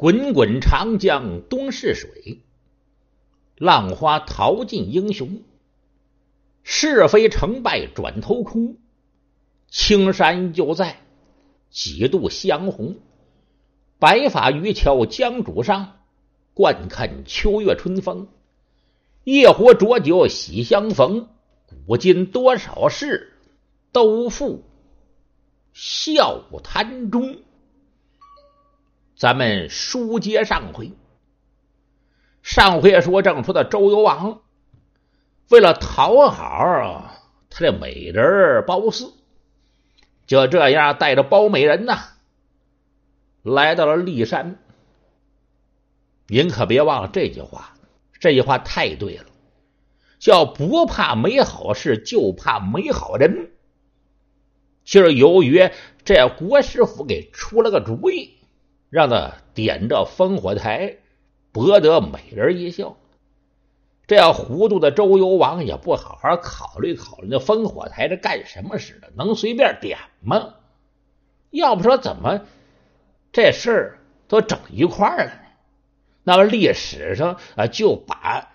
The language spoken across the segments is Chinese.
滚滚长江东逝水，浪花淘尽英雄。是非成败转头空，青山就在，几度香红。白发渔樵江渚上，惯看秋月春风。夜壶浊酒喜相逢，古今多少事，都付笑谈中。咱们书接上回，上回说正说的周幽王。为了讨好他的美人褒姒，就这样带着褒美人呐，来到了骊山。您可别忘了这句话，这句话太对了，叫不怕没好事，就怕没好人。就是由于这国师傅给出了个主意，让他点着烽火台，博得美人一笑。这要糊涂的周幽王也不好好考虑考虑，那烽火台是干什么使的？能随便点吗？要不说怎么这事儿都整一块儿了呢？那么历史上啊，就把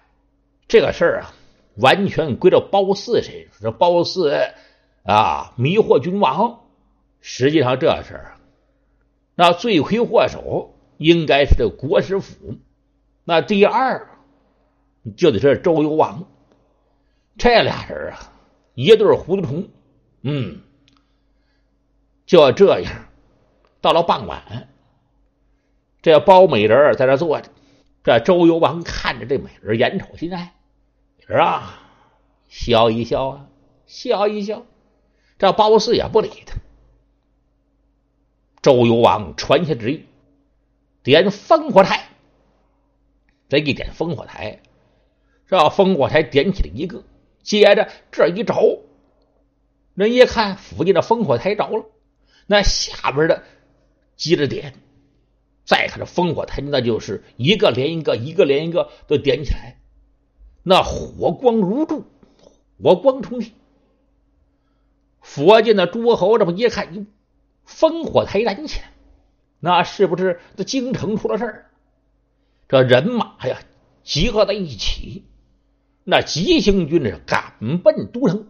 这个事儿啊完全归到褒姒身上。这褒姒啊迷惑君王，实际上这事儿那罪魁祸首应该是这国师府。那第二。就得是周幽王，这俩人啊，一对糊涂虫。嗯，就这样，到了傍晚，这包美人在这坐着，这周幽王看着这美人，眼瞅心爱，是啊？笑一笑啊，笑一笑。这褒姒也不理他。周幽王传下旨意，点烽火台。这一点烽火台。这烽火台点起了一个，接着这一着，人一看附近的烽火台着了，那下边的接着点，再看这烽火台，那就是一个连一个，一个连一个都点起来，那火光如注，火光冲天。佛见的诸侯这么一看，哟，烽火台燃起来，那是不是这京城出了事儿？这人马呀，集合在一起。那急行军是赶奔都城，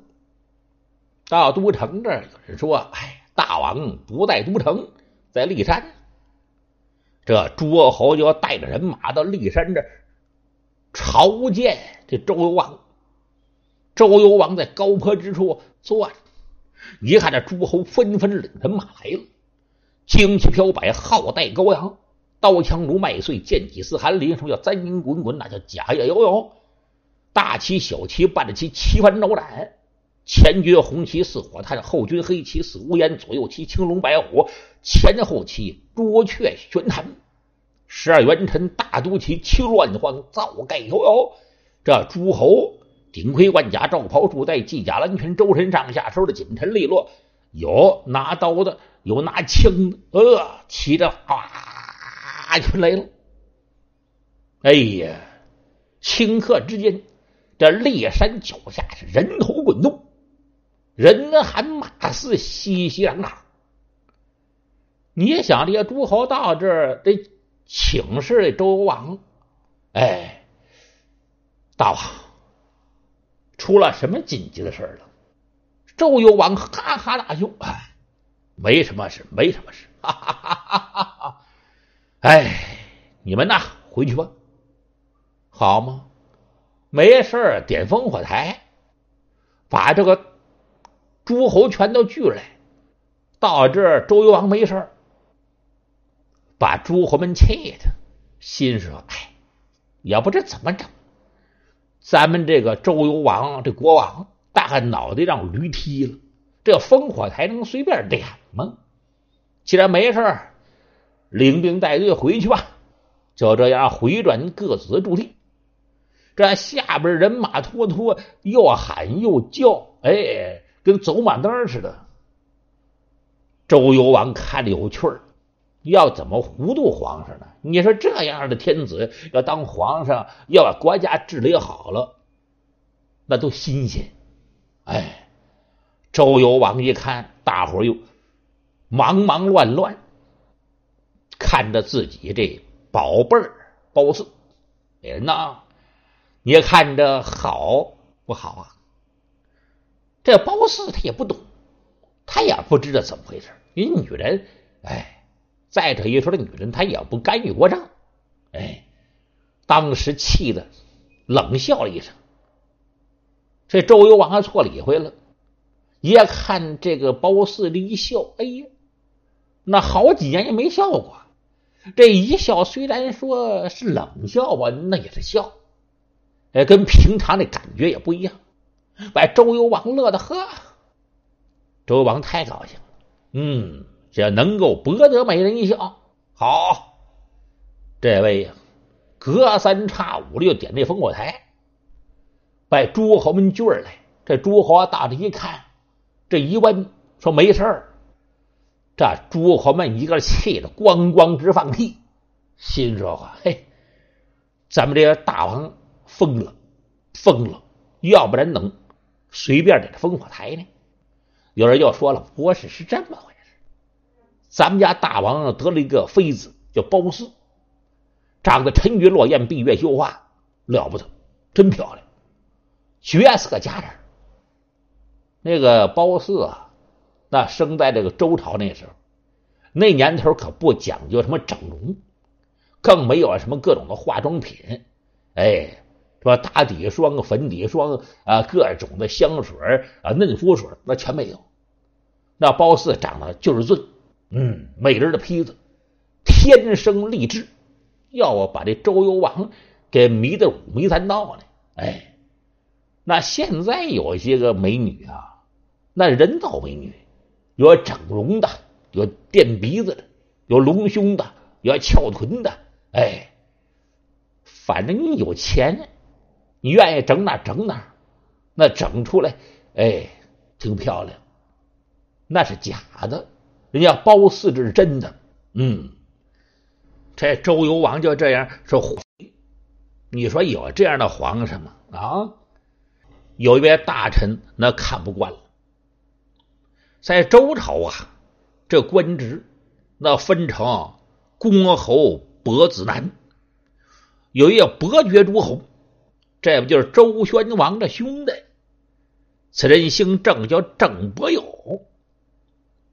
到都城这儿，有人说：“哎，大王不在都城，在骊山。”这诸侯就要带着人马到骊山这儿朝见这周幽王。周幽王在高坡之处坐着，一看这诸侯纷纷领人马来了，旌旗飘摆，号带高扬，刀枪如麦穗，剑戟似寒林，什么叫簪缨滚滚？那叫甲夜悠悠。大旗小旗伴着旗旗帆招展，前军红旗似火炭，后军黑旗似乌烟，左右旗青龙白虎，前后旗朱雀玄坛。十二元臣大都旗青乱晃，造盖摇摇。这诸侯顶盔贯甲，罩袍束带，系甲蓝裙，周身上下收的紧沉利落。有拿刀的，有拿枪的，呃，骑着啊就来了。哎呀，顷刻之间。这骊山脚下是人头滚动，人喊马嘶，熙熙攘攘。你想，这些诸侯到这儿得请示周王，哎，大王出了什么紧急的事了？周幽王哈哈大笑，哎，没什么事，没什么事，哈哈哈哈哈哈！哎，你们呐，回去吧，好吗？没事点烽火台，把这个诸侯全都聚来。到这儿，周幽王没事把诸侯们气的，心说：“哎，也不知怎么整，咱们这个周幽王这国王，大概脑袋让驴踢了。这烽火台能随便点吗？既然没事领兵带队回去吧。就这样，回转各自的驻地。”这下边人马拖拖，又喊又叫，哎，跟走马灯似的。周幽王看着有趣儿，要怎么糊涂皇上呢？你说这样的天子要当皇上，要把国家治理好了，那都新鲜。哎，周幽王一看，大伙又忙忙乱乱，看着自己这宝贝儿褒姒，人呐，你看着好不好啊？这褒姒他也不懂，他也不知道怎么回事。为女人，哎，再者一说，这女人她也不干预过账，哎，当时气的冷笑了一声。这周幽王还错理会了，一看这个褒姒这一笑，哎呀，那好几年也没笑过。这一笑虽然说是冷笑吧，那也是笑，哎，跟平常的感觉也不一样，把周幽王乐的呵。周幽王太高兴了，嗯，只要能够博得美人一笑，好，这位呀，隔三差五的就点这烽火台，把诸侯们聚来。这诸侯大臣一看，这一问说没事儿。这诸侯们一个气的咣咣直放屁，心说话：“嘿，咱们这个大王疯了，疯了！要不然能随便点这烽火台呢？”有人又说了：“不是，是这么回事。咱们家大王得了一个妃子，叫褒姒，长得沉鱼落雁、闭月羞花，了不得，真漂亮，绝色佳人。那个褒姒啊。”那生在这个周朝那时候，那年头可不讲究什么整容，更没有什么各种的化妆品，哎，是吧？打底霜、粉底霜啊，各种的香水啊、嫩肤水，那全没有。那褒姒长得就是俊，嗯，美人的坯子，天生丽质，要我把这周幽王给迷得五迷三道呢。哎，那现在有些个美女啊，那人造美女。有整容的，有垫鼻子的，有隆胸的，有翘臀的，哎，反正你有钱，你愿意整哪整哪，那整出来，哎，挺漂亮。那是假的，人家褒姒这是真的。嗯，这周幽王就这样说，你说有这样的皇上吗？啊，有一位大臣那看不惯了。在周朝啊，这官职那分成公侯、伯子男，有一个伯爵诸侯，这不就是周宣王的兄弟？此人姓郑，叫郑伯友。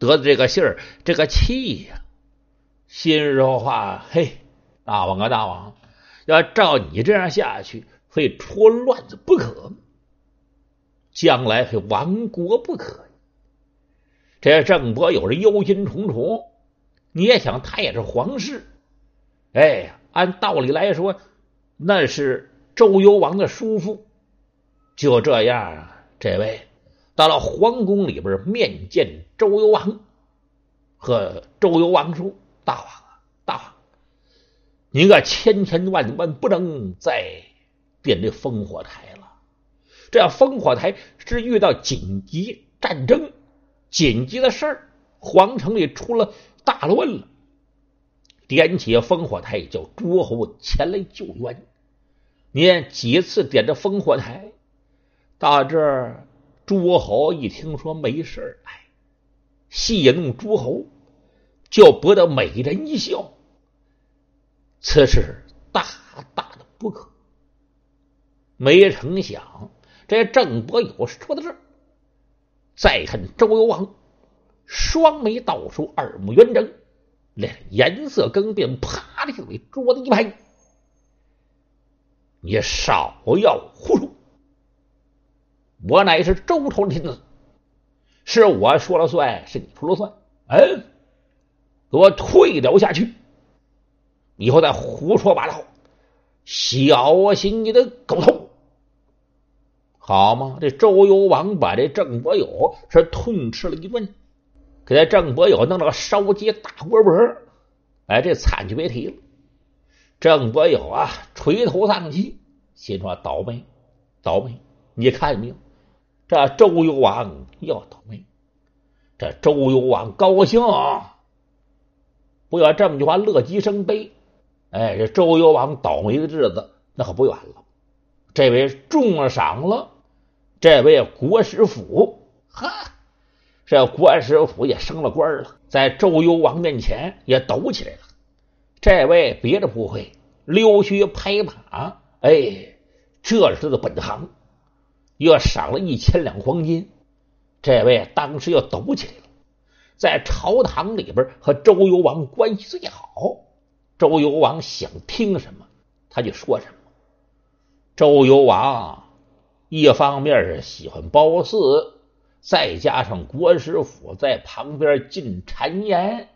得的这个信儿，这个气呀，心说话：嘿，大王啊，大王，要照你这样下去，非出乱子不可，将来非亡国不可。这郑伯有人忧心忡忡，你也想他也是皇室，哎，按道理来说，那是周幽王的叔父。就这样啊，这位到了皇宫里边面见周幽王，和周幽王说：“大王啊，大王，您个千千万万不能再点这烽火台了。这烽火台是遇到紧急战争。”紧急的事儿，皇城里出了大乱了。点起烽火台，叫诸侯前来救援。你几次点着烽火台，到这儿，诸侯一听说没事哎，戏弄诸侯，就博得美人一笑。此事大大的不可。没成想，这郑伯友说到这儿。再看周幽王，双眉倒竖，耳目圆睁，脸颜色更变，啪的就给桌子一拍：“你少要胡说！我乃是周朝的天子，是我说了算，是你说了算。嗯，给我退掉下去！以后再胡说八道，小心你的狗头！”好吗？这周幽王把这郑伯友是痛斥了一顿，给这郑伯友弄了个烧鸡大锅脖哎，这惨就别提了。郑伯友啊，垂头丧气，心说倒霉，倒霉！你看没有？这周幽王要倒霉。这周幽王高兴，不要这么句话，乐极生悲。哎，这周幽王倒霉的日子那可不远了。这位中了赏了。这位国师府，哈，这国师府也升了官了，在周幽王面前也抖起来了。这位别的不会，溜须拍马，哎，这是他的本行。又赏了一千两黄金，这位当时又抖起来了，在朝堂里边和周幽王关系最好。周幽王想听什么，他就说什么。周幽王一方面是喜欢褒姒，再加上国师府在旁边进谗言，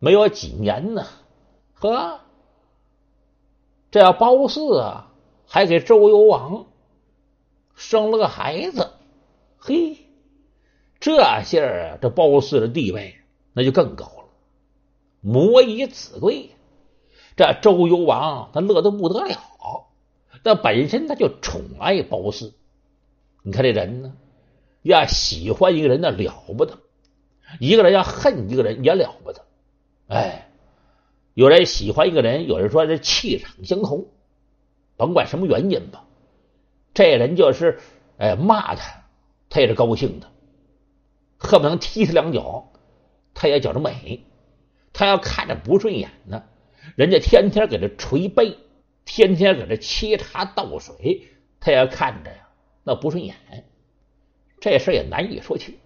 没有几年呢，呵，这要褒姒啊，还给周幽王生了个孩子，嘿，这下啊，这褒姒的地位那就更高了，母以子贵，这周幽王他乐得不得了。那本身他就宠爱褒姒，你看这人呢，要喜欢一个人那了不得，一个人要恨一个人也了不得。哎，有人喜欢一个人，有人说这气场相投，甭管什么原因吧，这人就是哎骂他，他也是高兴的，恨不能踢他两脚，他也觉着美。他要看着不顺眼呢，人家天天给他捶背。天天搁这沏茶倒水，他也看着呀，那不顺眼。这事也难以说清。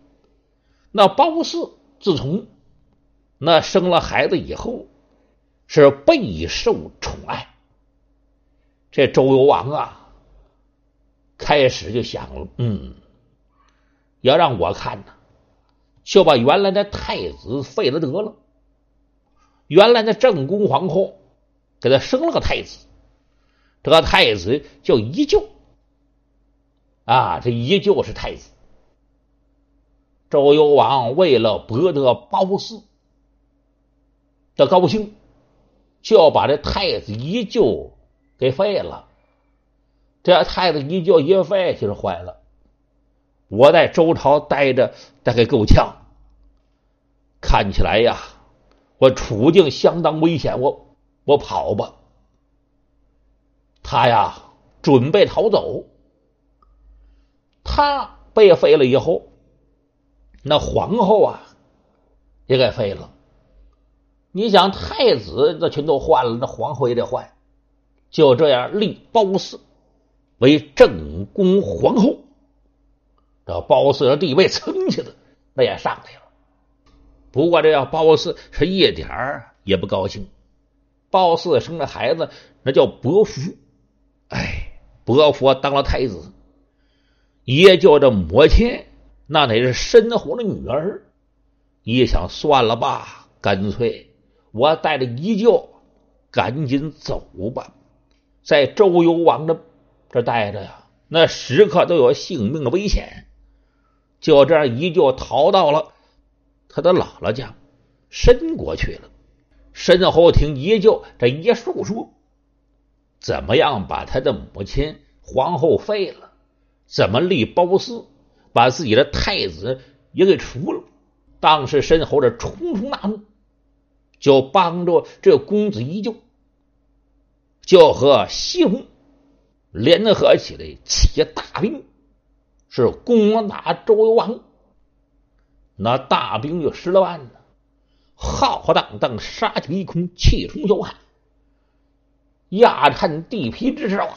那褒姒自从那生了孩子以后，是备受宠爱。这周幽王啊，开始就想了，嗯，要让我看呢，就把原来的太子废了得了。原来的正宫皇后给他生了个太子。这个太子叫依旧啊，这依旧是太子。周幽王为了博得褒姒的高兴，就要把这太子依旧给废了。这太子一叫一废，就是坏了。我在周朝待着大概够呛，看起来呀，我处境相当危险。我我跑吧。他呀，准备逃走。他被废了以后，那皇后啊，也给废了。你想，太子那全都换了，那皇后也得换。就这样，立褒姒为正宫皇后。这褒姒的地位蹭起来，那也上来了。不过，这要褒姒是一点儿也不高兴。褒姒生的孩子，那叫伯服。哎，伯服当了太子，也叫这母亲，那得是申侯的女儿。一想，算了吧，干脆我带着依旧赶紧走吧，在周幽王的这待着呀，那时刻都有性命的危险。就这样，依旧逃到了他的姥姥家申国去了。申侯听依旧这一述说。怎么样把他的母亲皇后废了？怎么立褒姒，把自己的太子也给除了？当时申侯这冲冲大怒，就帮着这公子依旧，就和西戎联合起来起大兵，是攻打周幽王。那大兵有十来万呢，浩浩荡荡，杀气一空，气冲霄汉。压颤地皮之势。哇，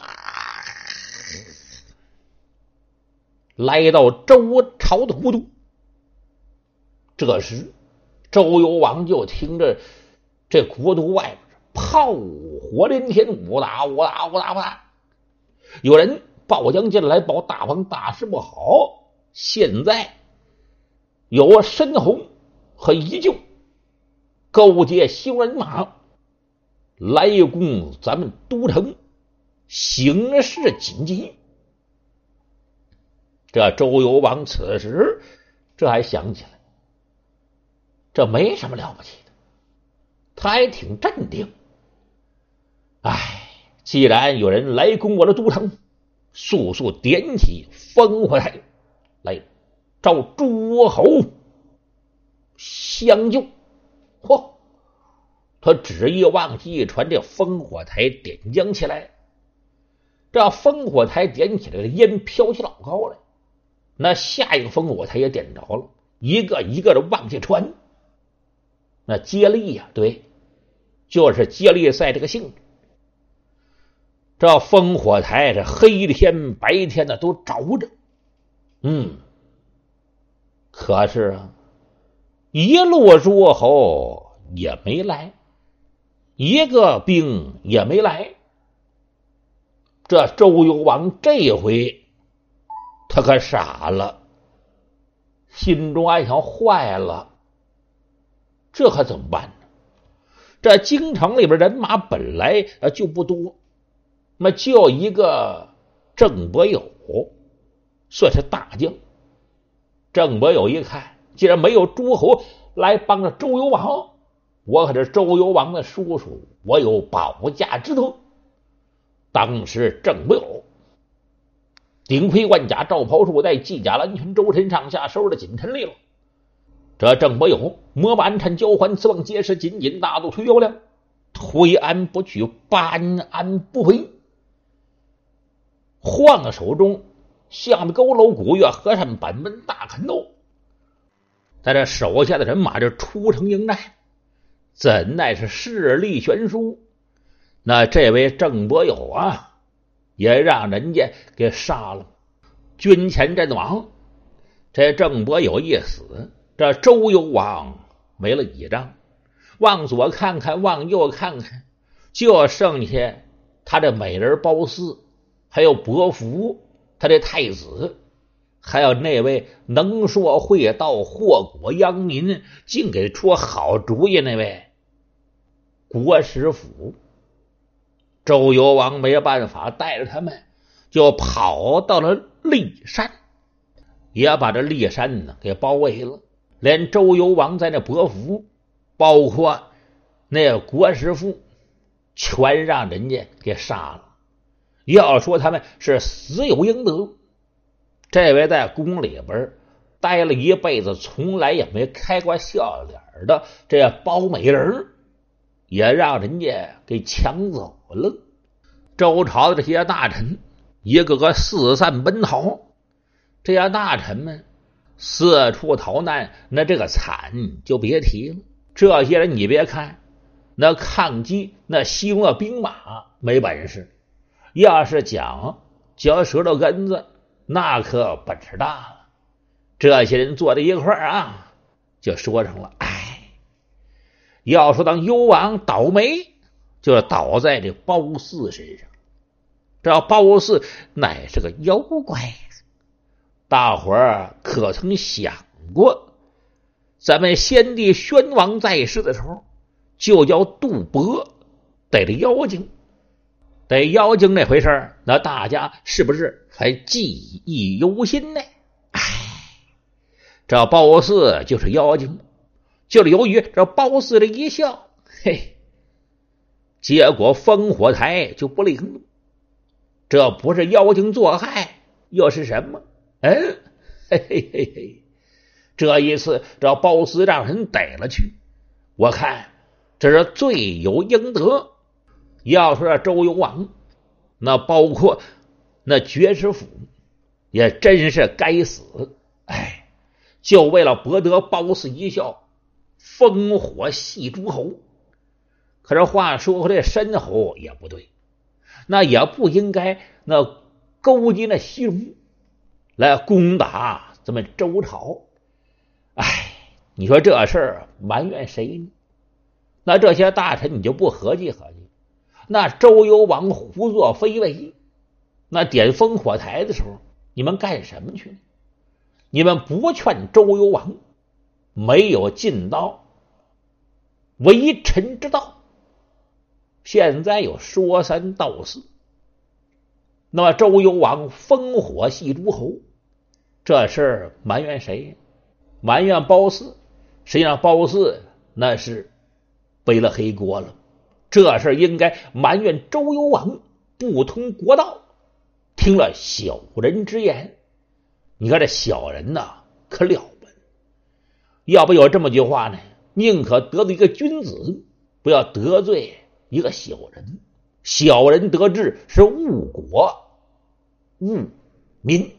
来到周朝的国都。这时，周幽王就听着这国都外边炮火连天，呜打呜打呜打呜哒，有人报将进来，报大王大事不好，现在有申侯和依旧勾结修人马。来攻咱们都城，形势紧急。这周幽王此时这还想起来，这没什么了不起的，他还挺镇定。哎，既然有人来攻我的都城，速速点起烽火台来召诸侯相救。嚯！他旨意忘记一传，这烽火台点将起来。这烽火台点起来了，烟飘起老高来。那下一个烽火台也点着了，一个一个的往下传。那接力呀，对，就是接力赛这个性质。这烽火台这黑天白天的都着着，嗯，可是啊，一路诸侯也没来，一个兵也没来。这周幽王这回他可傻了，心中暗想：坏了，这可怎么办呢？这京城里边人马本来就不多。那么就一个郑伯友，算是大将。郑伯友一看，既然没有诸侯来帮着周幽王，我可是周幽王的叔叔，我有保驾之托。当时郑伯友顶盔贯甲，罩袍束带，系甲蓝裙，周身上下收的紧沉利落。这郑伯友摸把鞍交环，刺棒结实，紧紧大肚推腰梁，推鞍不去，搬鞍不回。晃的手中，像佝偻古月和尚板门大砍刀，在这手下的人马就出城迎战，怎奈是势力悬殊？那这位郑伯友啊，也让人家给杀了。军前阵亡，这郑伯友一死，这周幽王没了倚仗，往左看看，往右看看，就剩下他这美人褒姒。还有伯服，他的太子，还有那位能说会道、祸国殃民、竟给出好主意那位国师府。周幽王没办法，带着他们就跑到了骊山，也把这骊山呢给包围了。连周幽王在那伯服，包括那国师父，全让人家给杀了。要说他们是死有应得，这位在宫里边待了一辈子，从来也没开过笑脸的这包美人，也让人家给抢走了。周朝的这些大臣一个个四散奔逃，这些大臣们四处逃难，那这个惨就别提了。这些人你别看那抗击那西戎的兵马没本事。要是讲嚼舌头根子，那可本事大了。这些人坐在一块儿啊，就说成了：“哎，要说当幽王倒霉，就倒在这褒姒身上。这褒姒乃是个妖怪，大伙儿可曾想过，咱们先帝宣王在世的时候，就叫杜伯逮着妖精。”逮妖精那回事那大家是不是还记忆犹新呢？哎，这褒姒就是妖精，就是由于这褒姒的一笑，嘿，结果烽火台就不灵了。这不是妖精作害，又是什么？嗯，嘿嘿嘿嘿，这一次这褒姒让人逮了去，我看这是罪有应得。要说周幽王，那包括那爵士府，也真是该死！哎，就为了博得褒姒一笑，烽火戏诸侯。可是话说回来，申侯也不对，那也不应该那勾结那西戎来攻打咱们周朝。哎，你说这事儿埋怨谁呢？那这些大臣你就不合计合计？那周幽王胡作非为，那点烽火台的时候，你们干什么去？你们不劝周幽王，没有尽到为臣之道。现在又说三道四，那么周幽王烽火戏诸侯，这事儿埋怨谁？埋怨褒姒。实际上，褒姒那是背了黑锅了。这事应该埋怨周幽王不通国道，听了小人之言。你看这小人呐，可了不得要不有这么句话呢？宁可得罪一个君子，不要得罪一个小人。小人得志是误国误民。